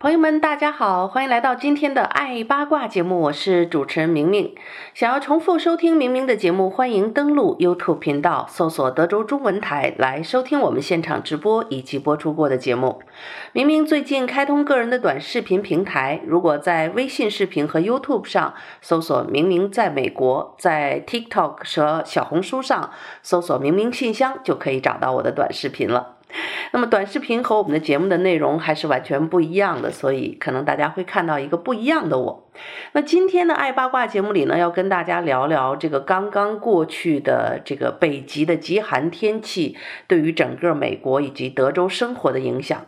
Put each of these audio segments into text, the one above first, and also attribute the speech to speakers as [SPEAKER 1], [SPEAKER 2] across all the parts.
[SPEAKER 1] 朋友们，大家好，欢迎来到今天的爱八卦节目，我是主持人明明。想要重复收听明明的节目，欢迎登录 YouTube 频道，搜索德州中文台来收听我们现场直播以及播出过的节目。明明最近开通个人的短视频平台，如果在微信视频和 YouTube 上搜索“明明在美国”，在 TikTok 和小红书上搜索“明明信箱”，就可以找到我的短视频了。那么短视频和我们的节目的内容还是完全不一样的，所以可能大家会看到一个不一样的我。那今天的爱八卦节目里呢，要跟大家聊聊这个刚刚过去的这个北极的极寒天气对于整个美国以及德州生活的影响。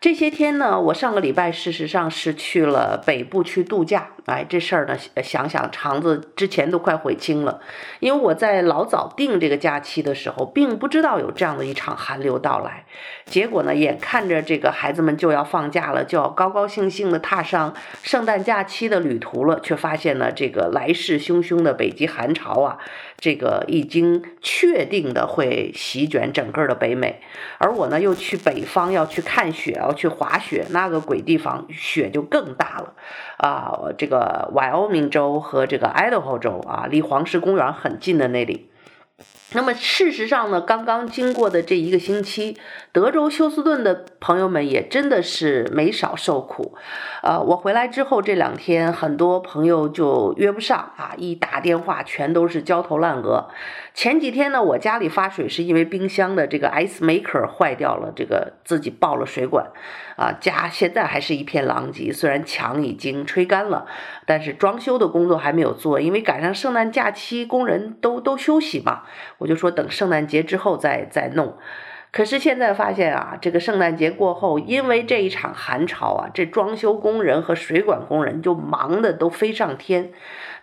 [SPEAKER 1] 这些天呢，我上个礼拜事实上是去了北部去度假。哎，这事儿呢，想想肠子之前都快悔青了，因为我在老早定这个假期的时候，并不知道有这样的一场寒流到来。结果呢，眼看着这个孩子们就要放假了，就要高高兴兴的踏上圣诞假期的旅途了，却发现呢，这个来势汹汹的北极寒潮啊，这个已经确定的会席卷整个的北美。而我呢，又去北方要去看雪，要去滑雪，那个鬼地方雪就更大了啊！这个呃 yo 明州和这个爱达荷州啊，离黄石公园很近的那里。那么事实上呢，刚刚经过的这一个星期，德州休斯顿的朋友们也真的是没少受苦。呃，我回来之后这两天，很多朋友就约不上啊，一打电话全都是焦头烂额。前几天呢，我家里发水是因为冰箱的这个 ice maker 坏掉了，这个自己爆了水管，啊，家现在还是一片狼藉。虽然墙已经吹干了，但是装修的工作还没有做，因为赶上圣诞假期，工人都都休息嘛。我就说等圣诞节之后再再弄。可是现在发现啊，这个圣诞节过后，因为这一场寒潮啊，这装修工人和水管工人就忙得都飞上天。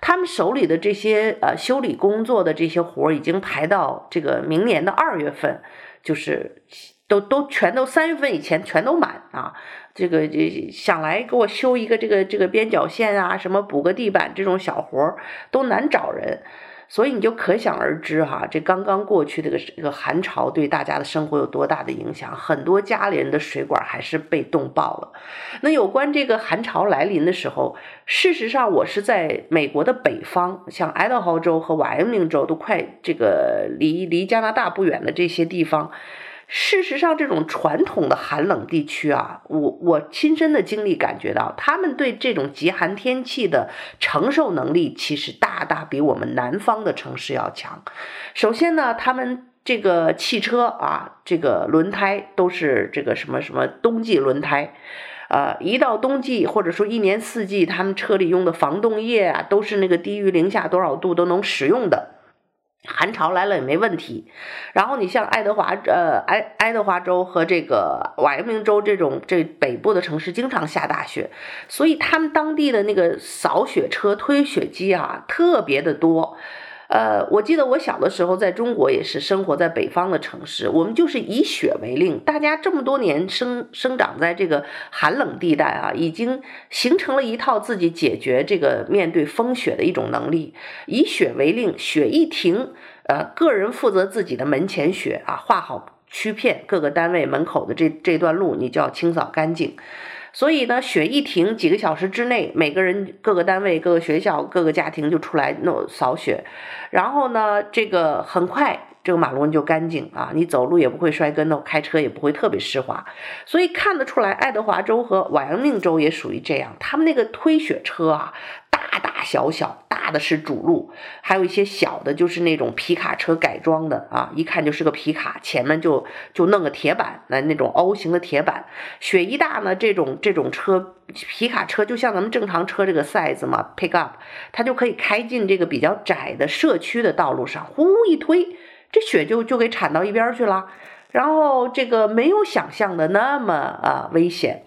[SPEAKER 1] 他们手里的这些呃修理工作的这些活儿已经排到这个明年的二月份，就是都都全都三月份以前全都满啊。这个就想来给我修一个这个这个边角线啊，什么补个地板这种小活儿都难找人。所以你就可想而知哈，这刚刚过去这个这个寒潮对大家的生活有多大的影响？很多家里人的水管还是被冻爆了。那有关这个寒潮来临的时候，事实上我是在美国的北方，像爱德豪州和怀俄明州都快这个离离加拿大不远的这些地方。事实上，这种传统的寒冷地区啊，我我亲身的经历感觉到，他们对这种极寒天气的承受能力，其实大大比我们南方的城市要强。首先呢，他们这个汽车啊，这个轮胎都是这个什么什么冬季轮胎，呃，一到冬季或者说一年四季，他们车里用的防冻液啊，都是那个低于零下多少度都能使用的。寒潮来了也没问题，然后你像爱德华，呃，爱爱德华州和这个瓦明州这种这北部的城市，经常下大雪，所以他们当地的那个扫雪车、推雪机啊，特别的多。呃，我记得我小的时候在中国也是生活在北方的城市，我们就是以雪为令，大家这么多年生生长在这个寒冷地带啊，已经形成了一套自己解决这个面对风雪的一种能力。以雪为令，雪一停，呃，个人负责自己的门前雪啊，画好区片，各个单位门口的这这段路你就要清扫干净。所以呢，雪一停，几个小时之内，每个人、各个单位、各个学校、各个家庭就出来弄扫雪，然后呢，这个很快，这个马路就干净啊，你走路也不会摔跟头，开车也不会特别湿滑。所以看得出来，爱德华州和瓦扬宁州也属于这样，他们那个推雪车啊。大大小小，大的是主路，还有一些小的，就是那种皮卡车改装的啊，一看就是个皮卡，前面就就弄个铁板，那那种 O 型的铁板。雪一大呢，这种这种车，皮卡车就像咱们正常车这个 size 嘛，pick up，它就可以开进这个比较窄的社区的道路上，呼一推，这雪就就给铲到一边去了，然后这个没有想象的那么啊危险。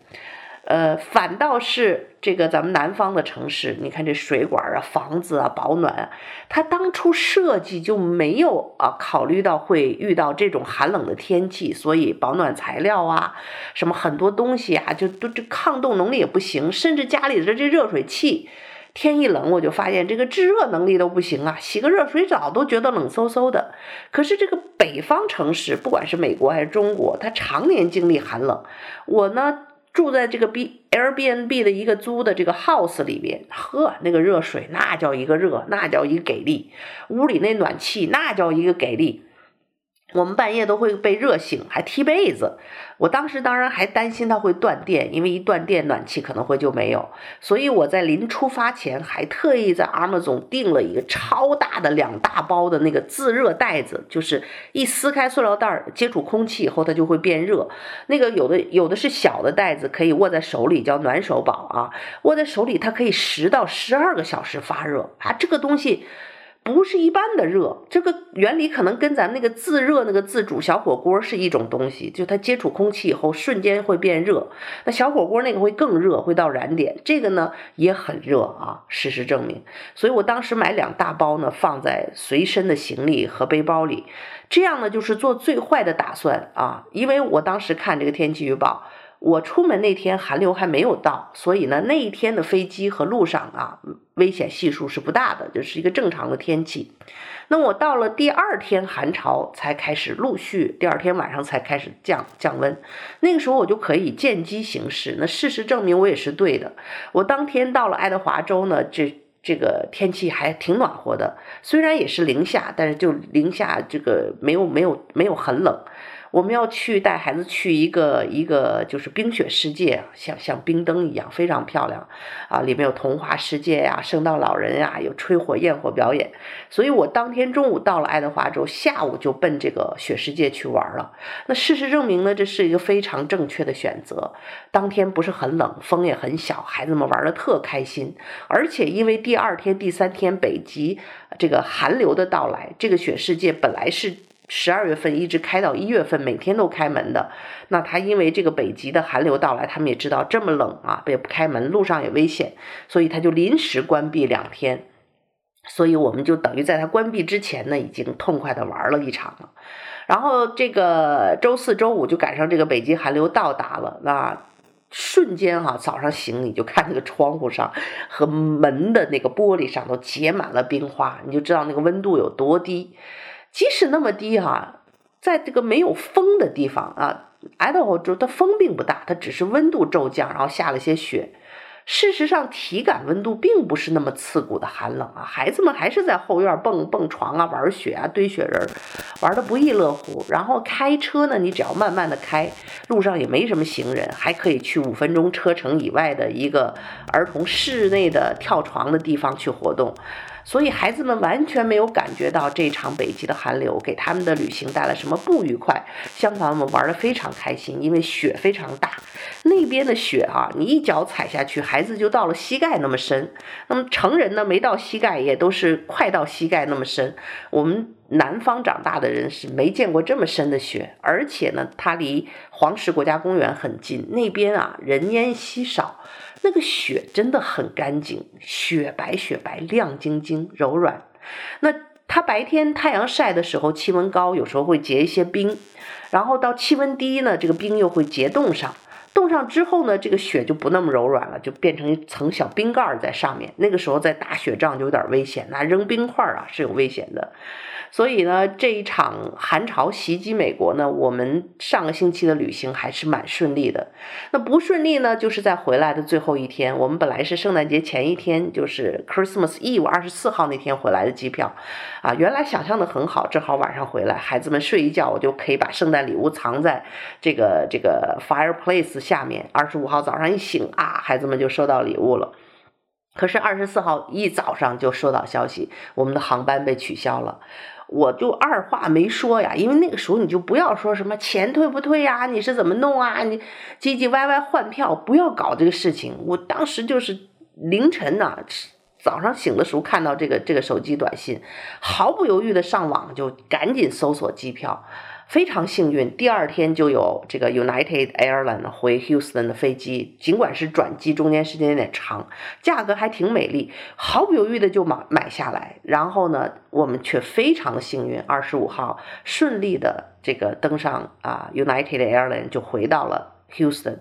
[SPEAKER 1] 呃，反倒是这个咱们南方的城市，你看这水管啊、房子啊、保暖，它当初设计就没有啊考虑到会遇到这种寒冷的天气，所以保暖材料啊，什么很多东西啊，就都这抗冻能力也不行，甚至家里的这热水器，天一冷我就发现这个制热能力都不行啊，洗个热水澡都觉得冷飕飕的。可是这个北方城市，不管是美国还是中国，它常年经历寒冷，我呢。住在这个 B Airbnb 的一个租的这个 house 里边，呵，那个热水那叫一个热，那叫一个给力，屋里那暖气那叫一个给力。我们半夜都会被热醒，还踢被子。我当时当然还担心它会断电，因为一断电，暖气可能会就没有。所以我在临出发前还特意在 Amazon 订了一个超大的两大包的那个自热袋子，就是一撕开塑料袋，接触空气以后它就会变热。那个有的有的是小的袋子，可以握在手里，叫暖手宝啊，握在手里它可以十到十二个小时发热啊，这个东西。不是一般的热，这个原理可能跟咱们那个自热那个自煮小火锅是一种东西，就它接触空气以后瞬间会变热。那小火锅那个会更热，会到燃点，这个呢也很热啊，事实证明。所以我当时买两大包呢，放在随身的行李和背包里，这样呢就是做最坏的打算啊，因为我当时看这个天气预报。我出门那天寒流还没有到，所以呢，那一天的飞机和路上啊，危险系数是不大的，就是一个正常的天气。那我到了第二天寒潮才开始陆续，第二天晚上才开始降降温，那个时候我就可以见机行事。那事实证明我也是对的。我当天到了爱德华州呢，这这个天气还挺暖和的，虽然也是零下，但是就零下这个没有没有没有很冷。我们要去带孩子去一个一个就是冰雪世界，像像冰灯一样，非常漂亮啊！里面有童话世界呀、圣诞老人呀、有吹火焰火表演。所以我当天中午到了爱德华州，下午就奔这个雪世界去玩了。那事实证明呢，这是一个非常正确的选择。当天不是很冷，风也很小，孩子们玩得特开心。而且因为第二天、第三天北极这个寒流的到来，这个雪世界本来是。十二月份一直开到一月份，每天都开门的。那他因为这个北极的寒流到来，他们也知道这么冷啊，也不开门，路上也危险，所以他就临时关闭两天。所以我们就等于在他关闭之前呢，已经痛快的玩了一场了。然后这个周四周五就赶上这个北极寒流到达了，那瞬间哈、早上醒你就看那个窗户上和门的那个玻璃上都结满了冰花，你就知道那个温度有多低。即使那么低哈、在这个没有风的地方啊，爱达荷州它风并不大，它只是温度骤降，然后下了些雪。事实上，体感温度并不是那么刺骨的寒冷啊，孩子们还是在后院蹦蹦床啊，玩雪啊，堆雪人，玩得不亦乐乎。然后开车呢，你只要慢慢的开，路上也没什么行人，还可以去五分钟车程以外的一个儿童室内的跳床的地方去活动。所以孩子们完全没有感觉到这场北极的寒流给他们的旅行带来什么不愉快，相反，我们玩得非常开心，因为雪非常大，那边的雪啊，你一脚踩下去，孩子就到了膝盖那么深，那么成人呢，没到膝盖也都是快到膝盖那么深。我们南方长大的人是没见过这么深的雪，而且呢，它离黄石国家公园很近，那边啊人烟稀少。那个雪真的很干净，雪白雪白，亮晶晶，柔软。那它白天太阳晒的时候，气温高，有时候会结一些冰，然后到气温低呢，这个冰又会结冻上。冻上之后呢，这个雪就不那么柔软了，就变成一层小冰盖在上面。那个时候再打雪仗就有点危险，那扔冰块啊是有危险的。所以呢，这一场寒潮袭击美国呢，我们上个星期的旅行还是蛮顺利的。那不顺利呢，就是在回来的最后一天。我们本来是圣诞节前一天，就是 Christmas Eve 二十四号那天回来的机票，啊，原来想象的很好，正好晚上回来，孩子们睡一觉，我就可以把圣诞礼物藏在这个这个 fireplace 下面。二十五号早上一醒啊，孩子们就收到礼物了。可是二十四号一早上就收到消息，我们的航班被取消了。我就二话没说呀，因为那个时候你就不要说什么钱退不退呀，你是怎么弄啊？你唧唧歪歪换票，不要搞这个事情。我当时就是凌晨呢、早上醒的时候看到这个这个手机短信，毫不犹豫的上网就赶紧搜索机票，非常幸运，第二天就有这个 United airline 回 Houston 的飞机，尽管是转机，中间时间有点长，价格还挺美丽，毫不犹豫的就买买下来。然后呢，我们却非常幸运，二十五号顺利的这个登上啊 United airline 就回到了 Houston。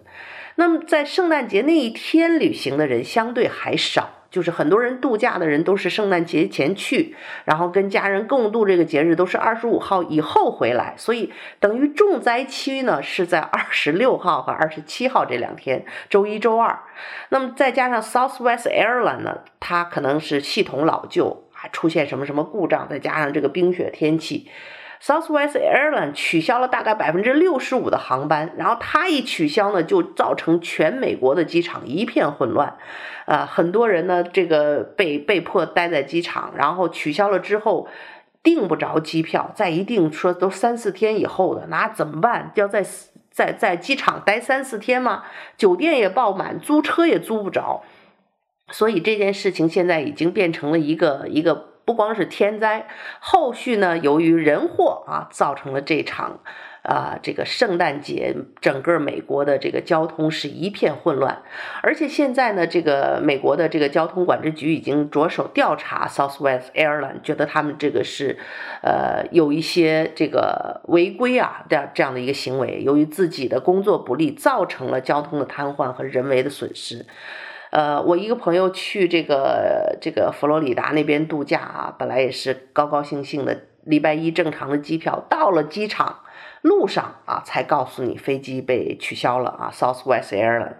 [SPEAKER 1] 那么在圣诞节那一天旅行的人相对还少。就是很多人度假的人都是圣诞节前去，然后跟家人共度这个节日，都是二十五号以后回来，所以等于重灾区呢是在二十六号和二十七号这两天，周一、周二。那么再加上 Southwest Airlines 呢，它可能是系统老旧，啊出现什么什么故障，再加上这个冰雪天气。Southwest Airlines 取消了大概百分之六十五的航班，然后它一取消呢，就造成全美国的机场一片混乱，呃，很多人呢，这个被被迫待在机场，然后取消了之后订不着机票，再一订说都三四天以后的，那怎么办？要在在在机场待三四天吗？酒店也爆满，租车也租不着，所以这件事情现在已经变成了一个一个。不光是天灾，后续呢，由于人祸啊，造成了这场啊，这个圣诞节整个美国的这个交通是一片混乱。而且现在呢，这个美国的这个交通管制局已经着手调查 Southwest a i r l i n e 觉得他们这个是呃有一些这个违规啊的这样的一个行为，由于自己的工作不力，造成了交通的瘫痪和人为的损失。呃，我一个朋友去这个这个佛罗里达那边度假啊，本来也是高高兴兴的，礼拜一正常的机票，到了机场路上啊，才告诉你飞机被取消了啊，Southwest airlin。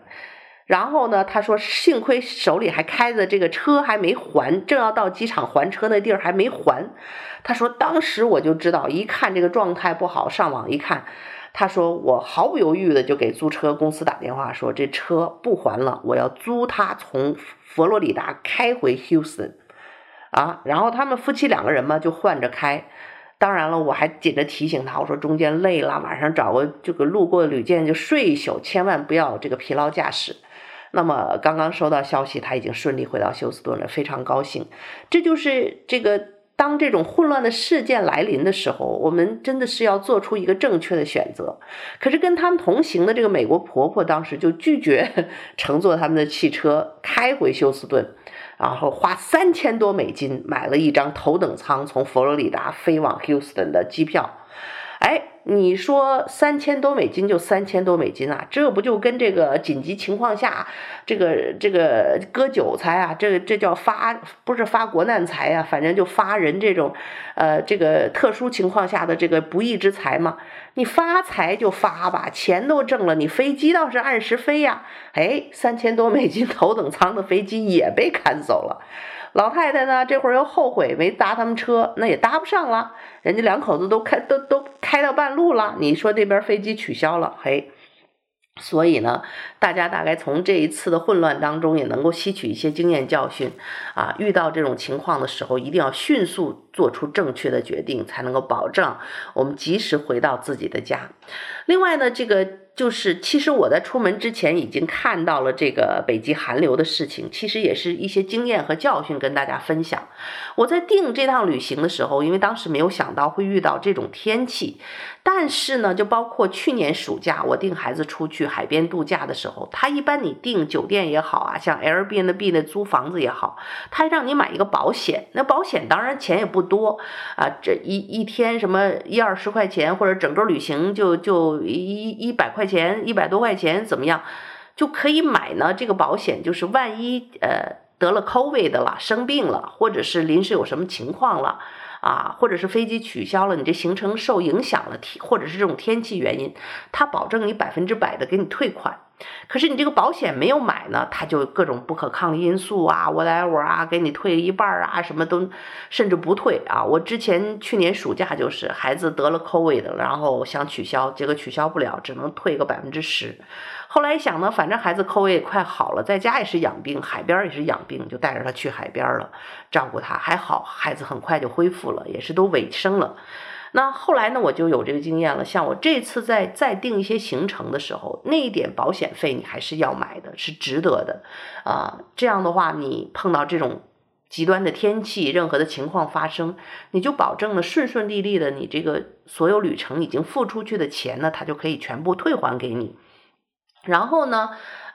[SPEAKER 1] 然后呢，他说幸亏手里还开着这个车还没还，正要到机场还车那地儿还没还。他说当时我就知道，一看这个状态不好，上网一看。他说：“我毫不犹豫的就给租车公司打电话，说这车不还了，我要租他从佛罗里达开回 Houston，啊，然后他们夫妻两个人嘛就换着开。当然了，我还紧着提醒他，我说中间累了，晚上找个这个路过的旅店就睡一宿，千万不要这个疲劳驾驶。那么刚刚收到消息，他已经顺利回到休斯顿了，非常高兴。这就是这个。”当这种混乱的事件来临的时候，我们真的是要做出一个正确的选择。可是跟他们同行的这个美国婆婆当时就拒绝 乘坐他们的汽车开回休斯顿，然后花三千多美金买了一张头等舱从佛罗里达飞往休斯顿的机票。哎。你说三千多美金就三千多美金啊，这不就跟这个紧急情况下，这个这个割韭菜啊，这这叫发不是发国难财啊，反正就发人这种，呃，这个特殊情况下的这个不义之财嘛。你发财就发吧，钱都挣了，你飞机倒是按时飞呀。哎，三千多美金头等舱的飞机也被砍走了。老太太呢，这会儿又后悔没搭他们车，那也搭不上了。人家两口子都开都都开到半路了，你说那边飞机取消了，嘿。所以呢，大家大概从这一次的混乱当中也能够吸取一些经验教训啊。遇到这种情况的时候，一定要迅速做出正确的决定，才能够保障我们及时回到自己的家。另外呢，这个。就是，其实我在出门之前已经看到了这个北极寒流的事情，其实也是一些经验和教训跟大家分享。我在订这趟旅行的时候，因为当时没有想到会遇到这种天气，但是呢，就包括去年暑假我订孩子出去海边度假的时候，他一般你订酒店也好啊，像 Airbnb 的租房子也好，他让你买一个保险，那保险当然钱也不多啊，这一一天什么一二十块钱，或者整个旅行就就一一百块。钱一百多块钱怎么样，就可以买呢？这个保险就是万一呃得了 COVID 的了，生病了，或者是临时有什么情况了啊，或者是飞机取消了，你这行程受影响了，或者是这种天气原因，它保证你百分之百的给你退款。可是你这个保险没有买呢，他就各种不可抗因素啊，whatever 啊，给你退一半啊，什么都甚至不退啊。我之前去年暑假就是孩子得了 COVID，然后想取消，结果取消不了，只能退个百分之十。后来想呢，反正孩子 COVID 快好了，在家也是养病，海边也是养病，就带着他去海边了，照顾他，还好孩子很快就恢复了，也是都尾声了。那后来呢，我就有这个经验了。像我这次在再订一些行程的时候，那一点保险费你还是要买的，是值得的啊。这样的话，你碰到这种极端的天气，任何的情况发生，你就保证了顺顺利利的，你这个所有旅程已经付出去的钱呢，它就可以全部退还给你。然后呢，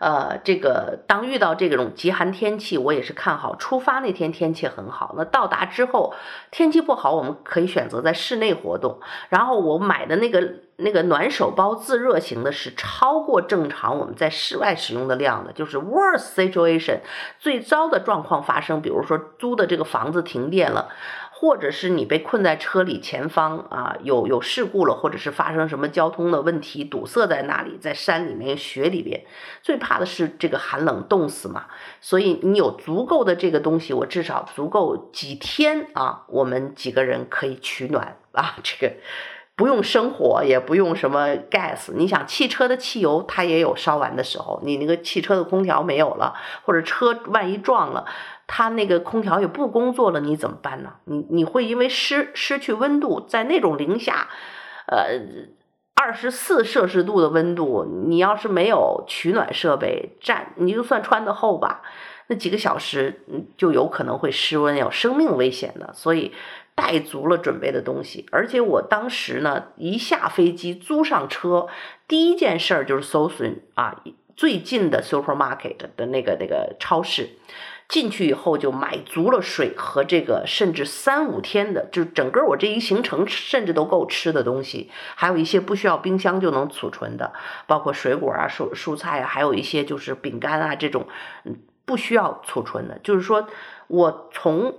[SPEAKER 1] 呃，这个当遇到这种极寒天气，我也是看好出发那天天气很好。那到达之后天气不好，我们可以选择在室内活动。然后我买的那个那个暖手包自热型的是超过正常我们在室外使用的量的，就是 worst situation 最糟的状况发生，比如说租的这个房子停电了。或者是你被困在车里，前方啊有有事故了，或者是发生什么交通的问题，堵塞在那里，在山里面、雪里边，最怕的是这个寒冷冻死嘛。所以你有足够的这个东西，我至少足够几天啊，我们几个人可以取暖啊，这个不用生火，也不用什么 gas。你想汽车的汽油它也有烧完的时候，你那个汽车的空调没有了，或者车万一撞了。它那个空调也不工作了，你怎么办呢？你你会因为失失去温度，在那种零下，呃，二十四摄氏度的温度，你要是没有取暖设备，站你就算穿得厚吧，那几个小时就有可能会失温，有生命危险的。所以带足了准备的东西，而且我当时呢，一下飞机租上车，第一件事儿就是搜寻啊最近的 supermarket 的那个那个超市。进去以后就买足了水和这个，甚至三五天的，就整个我这一行程甚至都够吃的东西，还有一些不需要冰箱就能储存的，包括水果啊、蔬蔬菜啊，还有一些就是饼干啊这种，嗯，不需要储存的。就是说我从。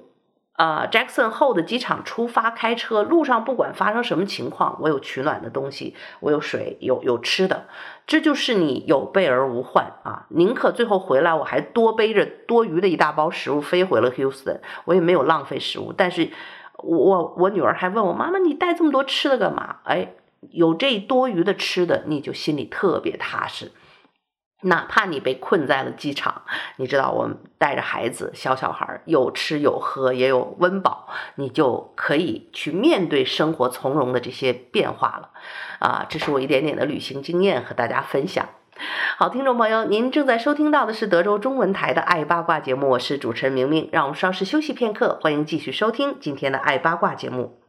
[SPEAKER 1] 啊，Jackson Hole 的机场出发，开车路上不管发生什么情况，我有取暖的东西，我有水，有有吃的，这就是你有备而无患啊！宁可最后回来我还多背着多余的一大包食物飞回了 Houston，我也没有浪费食物。但是我，我我女儿还问我妈妈，你带这么多吃的干嘛？哎，有这多余的吃的，你就心里特别踏实。哪怕你被困在了机场，你知道我们带着孩子，小小孩有吃有喝，也有温饱，你就可以去面对生活从容的这些变化了。啊，这是我一点点的旅行经验和大家分享。好，听众朋友，您正在收听到的是德州中文台的《爱八卦》节目，我是主持人明明。让我们稍事休息片刻，欢迎继续收听今天的《爱八卦》节目。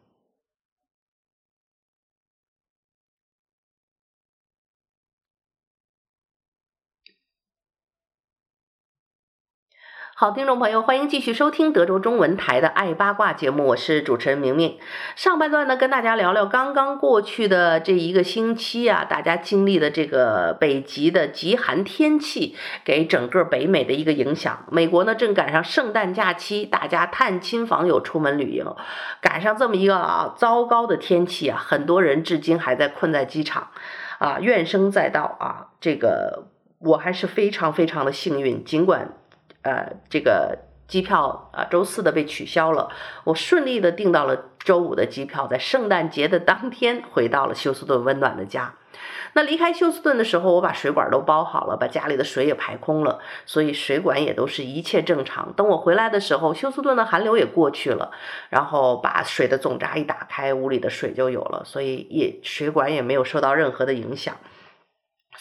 [SPEAKER 1] 好，听众朋友，欢迎继续收听德州中文台的《爱八卦》节目，我是主持人明明。上半段呢，跟大家聊聊刚刚过去的这一个星期啊，大家经历的这个北极的极寒天气给整个北美的一个影响。美国呢，正赶上圣诞假期，大家探亲访友、出门旅游，赶上这么一个啊糟糕的天气啊，很多人至今还在困在机场，啊，怨声载道啊。这个我还是非常非常的幸运，尽管。呃，这个机票啊，周四的被取消了，我顺利的订到了周五的机票，在圣诞节的当天回到了休斯顿温暖的家。那离开休斯顿的时候，我把水管都包好了，把家里的水也排空了，所以水管也都是一切正常。等我回来的时候，休斯顿的寒流也过去了，然后把水的总闸一打开，屋里的水就有了，所以也水管也没有受到任何的影响。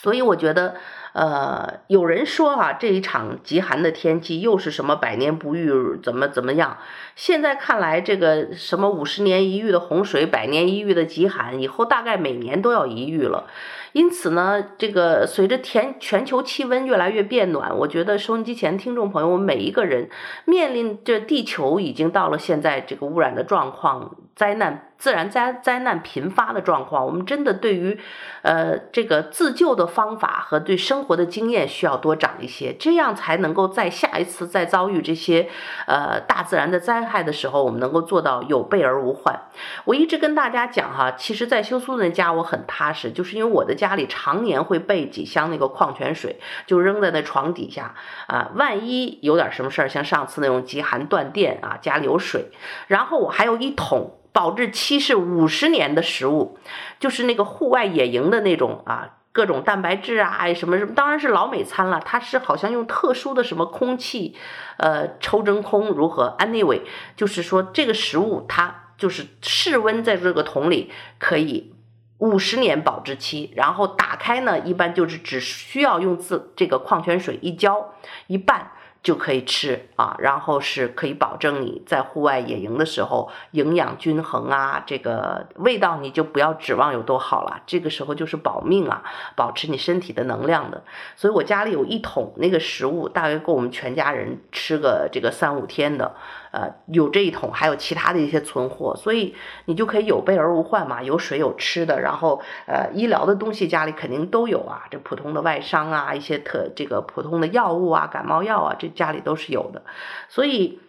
[SPEAKER 1] 所以我觉得。呃，有人说哈、啊，这一场极寒的天气又是什么百年不遇，怎么怎么样？现在看来，这个什么五十年一遇的洪水，百年一遇的极寒，以后大概每年都要一遇了。因此呢，这个随着天全球气温越来越变暖，我觉得收音机前听众朋友我们每一个人面临着地球已经到了现在这个污染的状况，灾难。自然灾灾难频发的状况，我们真的对于，呃，这个自救的方法和对生活的经验需要多长一些，这样才能够在下一次再遭遇这些，呃，大自然的灾害的时候，我们能够做到有备而无患。我一直跟大家讲哈，其实，在休斯顿家我很踏实，就是因为我的家里常年会备几箱那个矿泉水，就扔在那床底下啊，万一有点什么事儿，像上次那种极寒断电啊，家里有水，然后我还有一桶。保质期是五十年的食物，就是那个户外野营的那种啊，各种蛋白质啊，哎什么什么，当然是老美餐了。它是好像用特殊的什么空气，呃，抽真空如何？Anyway，就是说这个食物它就是室温在这个桶里可以五十年保质期，然后打开呢，一般就是只需要用自这个矿泉水一浇一拌。就可以吃啊，然后是可以保证你在户外野营的时候营养均衡啊，这个味道你就不要指望有多好了，这个时候就是保命啊，保持你身体的能量的。所以我家里有一桶那个食物，大约够我们全家人吃个这个三五天的。呃，有这一桶，还有其他的一些存货，所以你就可以有备而无患嘛，有水有吃的，然后呃，医疗的东西家里肯定都有啊，这普通的外伤啊，一些特这个普通的药物啊，感冒药啊，这家里都是有的，所以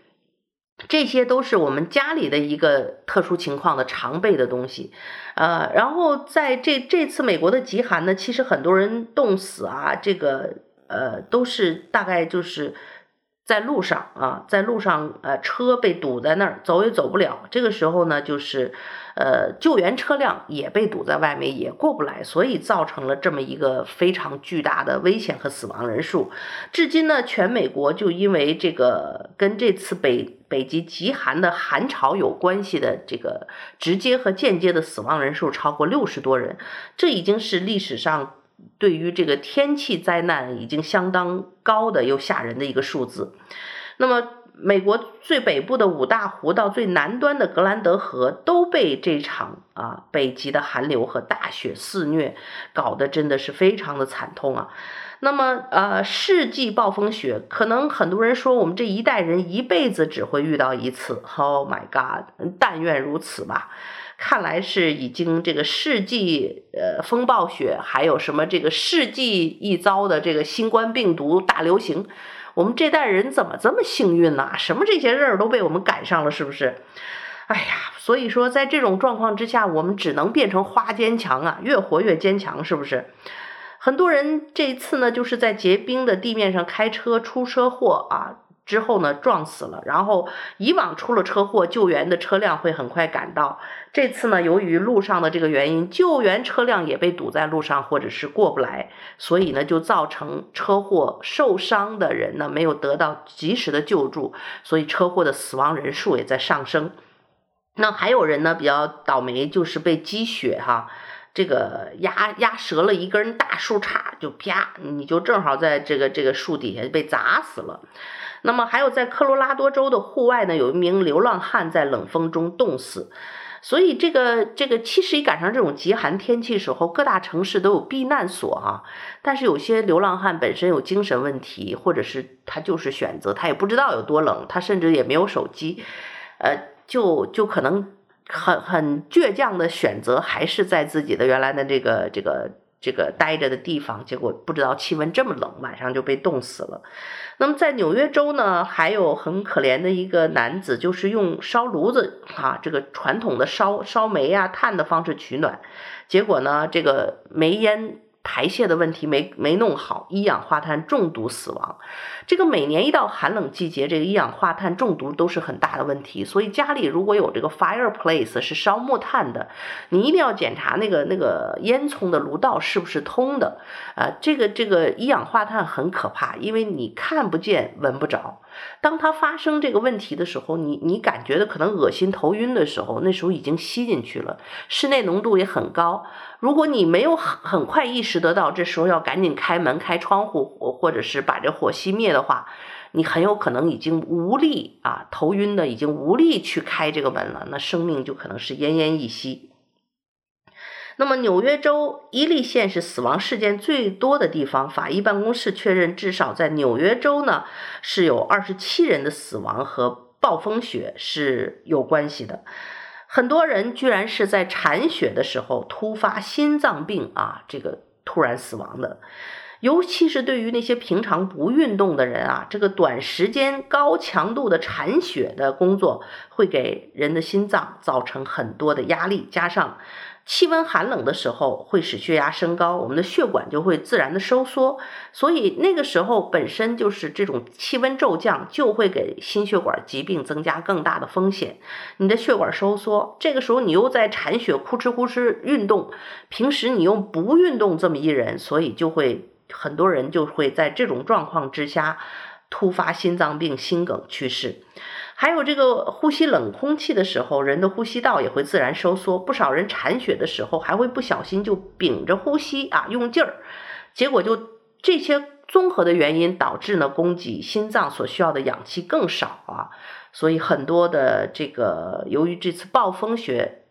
[SPEAKER 1] 这些都是我们家里的一个特殊情况的常备的东西，呃，然后在这这次美国的极寒呢，其实很多人冻死啊，这个呃都是大概就是。在路上啊，在路上，呃，车被堵在那儿，走也走不了。这个时候呢，就是，呃，救援车辆也被堵在外面，也过不来，所以造成了这么一个非常巨大的危险和死亡人数。至今呢，全美国就因为这个跟这次北北极极寒的寒潮有关系的这个直接和间接的死亡人数超过六十多人，这已经是历史上。对于这个天气灾难已经相当高的又吓人的一个数字。那么，美国最北部的五大湖到最南端的格兰德河都被这场啊北极的寒流和大雪肆虐，搞得真的是非常的惨痛啊。那么，呃，世纪暴风雪，可能很多人说我们这一代人一辈子只会遇到一次。Oh my God，但愿如此吧。看来是已经这个世纪呃风暴雪，还有什么这个世纪一遭的这个新冠病毒大流行，我们这代人怎么这么幸运呢？什么这些事儿都被我们赶上了，是不是？哎呀，所以说在这种状况之下，我们只能变成花坚强啊，越活越坚强，是不是？很多人这次呢，就是在结冰的地面上开车出车祸啊。之后呢，撞死了。然后以往出了车祸，救援的车辆会很快赶到。这次呢，由于路上的这个原因，救援车辆也被堵在路上，或者是过不来，所以呢，就造成车祸受伤的人呢没有得到及时的救助，所以车祸的死亡人数也在上升。那还有人呢比较倒霉，就是被积雪哈，这个压压折了一根大树杈，就啪，你就正好在这个这个树底下被砸死了。那么还有在科罗拉多州的户外呢，有一名流浪汉在冷风中冻死，所以这个这个其实一赶上这种极寒天气时候，各大城市都有避难所啊。但是有些流浪汉本身有精神问题，或者是他就是选择他也不知道有多冷，他甚至也没有手机，呃，就就可能很很倔强的选择还是在自己的原来的这个这个。这个待着的地方，结果不知道气温这么冷，晚上就被冻死了。那么在纽约州呢，还有很可怜的一个男子，就是用烧炉子啊，这个传统的烧烧煤啊、炭的方式取暖，结果呢，这个煤烟。排泄的问题没没弄好，一氧化碳中毒死亡。这个每年一到寒冷季节，这个一氧化碳中毒都是很大的问题。所以家里如果有这个 fireplace 是烧木炭的，你一定要检查那个那个烟囱的炉道是不是通的。啊，这个这个一氧化碳很可怕，因为你看不见，闻不着。当它发生这个问题的时候，你你感觉的可能恶心头晕的时候，那时候已经吸进去了，室内浓度也很高。如果你没有很很快意识得到，这时候要赶紧开门、开窗户，或者是把这火熄灭的话，你很有可能已经无力啊，头晕的已经无力去开这个门了，那生命就可能是奄奄一息。那么，纽约州伊利县是死亡事件最多的地方。法医办公室确认，至少在纽约州呢，是有二十七人的死亡和暴风雪是有关系的。很多人居然是在铲雪的时候突发心脏病啊，这个突然死亡的。尤其是对于那些平常不运动的人啊，这个短时间高强度的铲雪的工作会给人的心脏造成很多的压力，加上。气温寒冷的时候会使血压升高，我们的血管就会自然的收缩，所以那个时候本身就是这种气温骤降，就会给心血管疾病增加更大的风险。你的血管收缩，这个时候你又在产血，呼哧呼哧运动，平时你又不运动这么一人，所以就会很多人就会在这种状况之下突发心脏病、心梗去世。还有这个呼吸冷空气的时候，人的呼吸道也会自然收缩。不少人铲雪的时候还会不小心就屏着呼吸啊，用劲儿，结果就这些综合的原因导致呢，供给心脏所需要的氧气更少啊，所以很多的这个由于这次暴风雪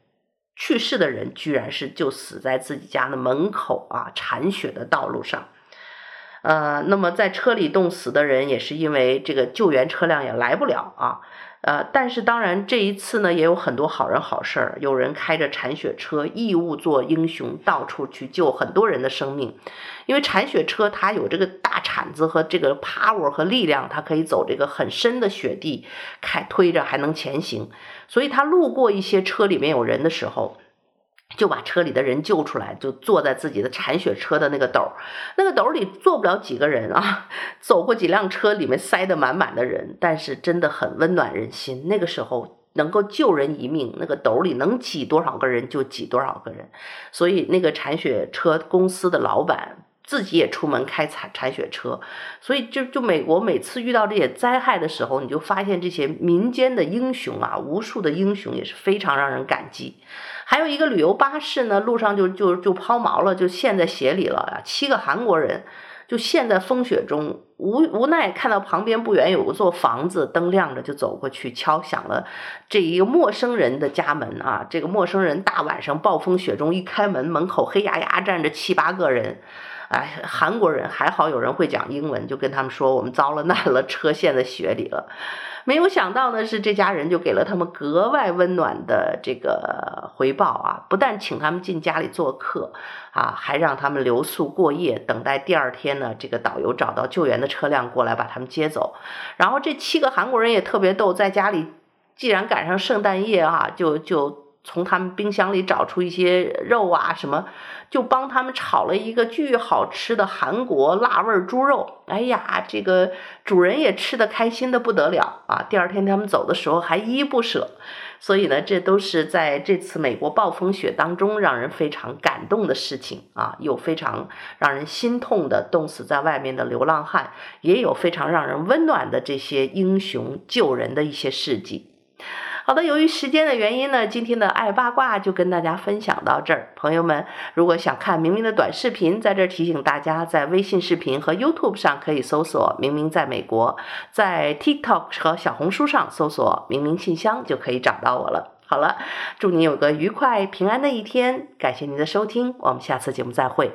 [SPEAKER 1] 去世的人，居然是就死在自己家的门口啊，铲雪的道路上。呃，那么在车里冻死的人也是因为这个救援车辆也来不了啊。呃，但是当然这一次呢，也有很多好人好事儿，有人开着铲雪车义务做英雄，到处去救很多人的生命。因为铲雪车它有这个大铲子和这个 power 和力量，它可以走这个很深的雪地，开推着还能前行。所以他路过一些车里面有人的时候。就把车里的人救出来，就坐在自己的铲雪车的那个斗儿，那个斗儿里坐不了几个人啊。走过几辆车，里面塞得满满的人，但是真的很温暖人心。那个时候能够救人一命，那个斗儿里能挤多少个人就挤多少个人。所以那个铲雪车公司的老板自己也出门开铲铲雪车。所以就就美国每次遇到这些灾害的时候，你就发现这些民间的英雄啊，无数的英雄也是非常让人感激。还有一个旅游巴士呢，路上就就就抛锚了，就陷在雪里了。七个韩国人就陷在风雪中，无无奈看到旁边不远有一座房子，灯亮着，就走过去敲响了这一个陌生人的家门啊。这个陌生人大晚上暴风雪中一开门，门口黑压压站着七八个人，哎，韩国人还好有人会讲英文，就跟他们说我们遭了难了，车陷在雪里了。没有想到呢，是这家人就给了他们格外温暖的这个回报啊！不但请他们进家里做客啊，还让他们留宿过夜，等待第二天呢，这个导游找到救援的车辆过来把他们接走。然后这七个韩国人也特别逗，在家里既然赶上圣诞夜啊，就就。从他们冰箱里找出一些肉啊什么，就帮他们炒了一个巨好吃的韩国辣味猪肉。哎呀，这个主人也吃得开心得不得了啊！第二天他们走的时候还依依不舍。所以呢，这都是在这次美国暴风雪当中让人非常感动的事情啊，有非常让人心痛的冻死在外面的流浪汉，也有非常让人温暖的这些英雄救人的一些事迹。好的，由于时间的原因呢，今天的爱八卦就跟大家分享到这儿。朋友们，如果想看明明的短视频，在这儿提醒大家，在微信视频和 YouTube 上可以搜索“明明在美国”，在 TikTok 和小红书上搜索“明明信箱”就可以找到我了。好了，祝您有个愉快平安的一天，感谢您的收听，我们下次节目再会。